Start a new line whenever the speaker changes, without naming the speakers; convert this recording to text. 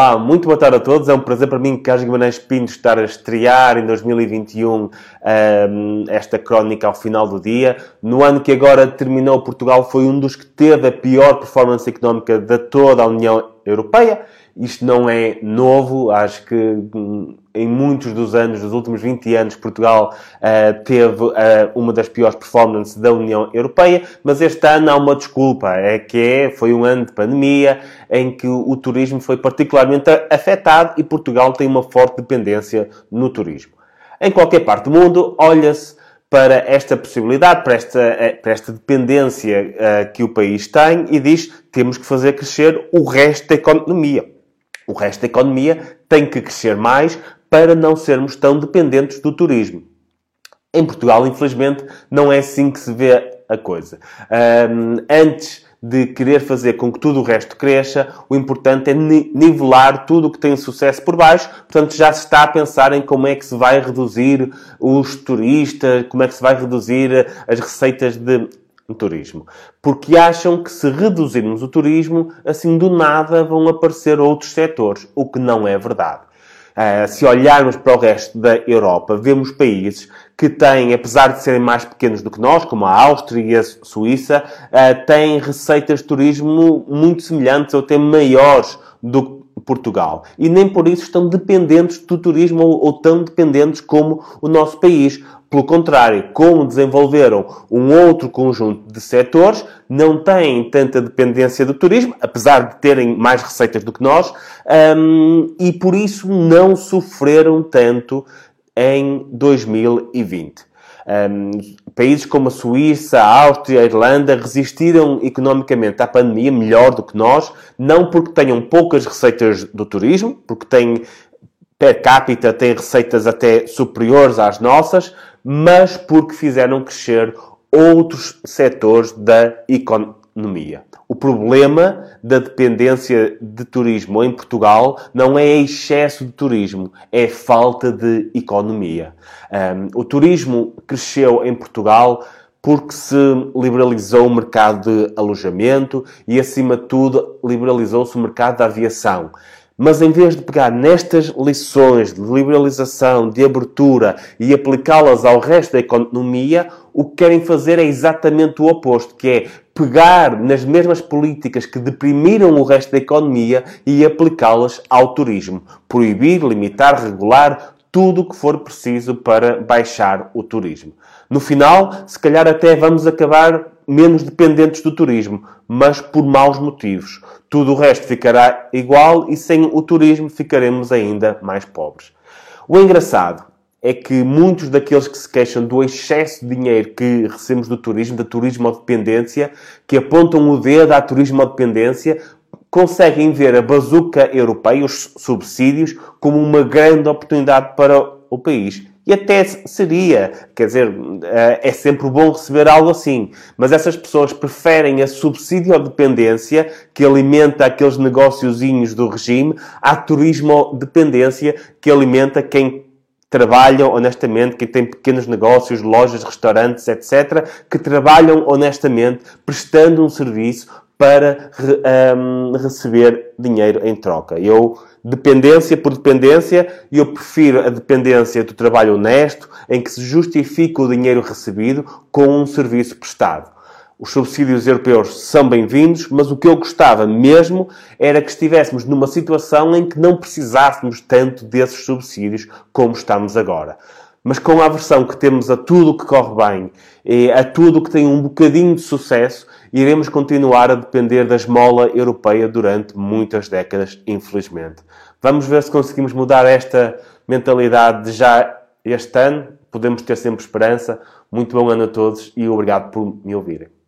Olá, muito boa tarde a todos. É um prazer para mim, Carlos Guimarães Pinto, estar a estrear em 2021 um, esta crónica ao final do dia. No ano que agora terminou, Portugal foi um dos que teve a pior performance económica de toda a União Europeia. Isto não é novo, acho que hum, em muitos dos anos, dos últimos 20 anos, Portugal uh, teve uh, uma das piores performances da União Europeia, mas este ano há uma desculpa, é que é, foi um ano de pandemia em que o, turismo foi particularmente afetado e Portugal tem uma forte dependência no turismo. Em qualquer parte do mundo, olha-se para esta possibilidade, para esta, eh, para esta dependência uh, que o país tem e diz temos que fazer crescer o resto da economia. O resto da economia tem que crescer mais para não sermos tão dependentes do turismo. Em Portugal, infelizmente, não é assim que se vê a coisa. Um, antes de querer fazer com que tudo o resto cresça, o importante é nivelar tudo o que tem sucesso por baixo. Portanto, já se está a pensar em como é que se vai reduzir os turistas, como é que se vai reduzir as receitas de turismo. Porque acham que se reduzirmos o turismo, assim do nada vão aparecer outros setores, o que não é verdade. Uh, se olharmos para o resto da Europa, vemos países que têm, apesar de serem mais pequenos do que nós, como a Áustria e a Suíça, uh, têm receitas de turismo muito semelhantes ou até maiores do que Portugal. E nem por isso estão dependentes do turismo ou, tão dependentes como o nosso país. Pelo contrário, como desenvolveram um outro conjunto de setores, não têm tanta dependência do turismo, apesar de terem mais receitas do que nós, um, e por isso não sofreram tanto em 2020. Um, países como a Suíça, a Áustria, a Irlanda resistiram economicamente à pandemia melhor do que nós, não porque tenham poucas receitas do turismo, porque têm per capita têm receitas até superiores às nossas, mas porque fizeram crescer outros setores da economia. O problema da dependência de turismo em Portugal não é excesso de turismo, é falta de economia. Um, o turismo cresceu em Portugal porque se liberalizou o mercado de alojamento e, acima de tudo, liberalizou-se o mercado da aviação. Mas em vez de pegar nestas lições de liberalização, de abertura e aplicá-las ao resto da economia, o que querem fazer é exatamente o oposto, que é pegar nas mesmas políticas que deprimiram o resto da economia e aplicá-las ao turismo. Proibir, limitar, regular tudo o que for preciso para baixar o turismo. No final, se calhar até vamos acabar menos dependentes do turismo, mas por maus motivos. Tudo o resto ficará igual e sem o turismo ficaremos ainda mais pobres. O engraçado é que muitos daqueles que se queixam do excesso de dinheiro que recebemos do turismo, da turismo dependência, que apontam o dedo à turismo dependência, conseguem ver a bazuca europeia, os subsídios, como uma grande oportunidade para o país. E até seria, quer dizer, eh, é sempre bom receber algo assim. Mas essas pessoas preferem a subsídio dependência, que alimenta aqueles negóciozinhos do regime, à turismo dependência, que alimenta quem trabalham honestamente, quem tem pequenos negócios, lojas, restaurantes, etc., que trabalham honestamente, prestando um serviço para um, receber dinheiro em troca. Eu, dependência por dependência, eu prefiro a dependência do trabalho honesto, em que se justifica o dinheiro recebido com um serviço prestado. Os subsídios europeus são bem-vindos, mas o que eu gostava mesmo era que estivéssemos numa situação em que não precisássemos tanto desses subsídios como estamos agora. Mas com a aversão que temos a tudo o que corre bem, e a tudo que tem um bocadinho de sucesso, iremos continuar a depender da esmola europeia durante muitas décadas, infelizmente. Vamos ver se conseguimos mudar esta mentalidade já este ano. Podemos ter sempre esperança. Muito bom ano a todos e obrigado por me ouvirem.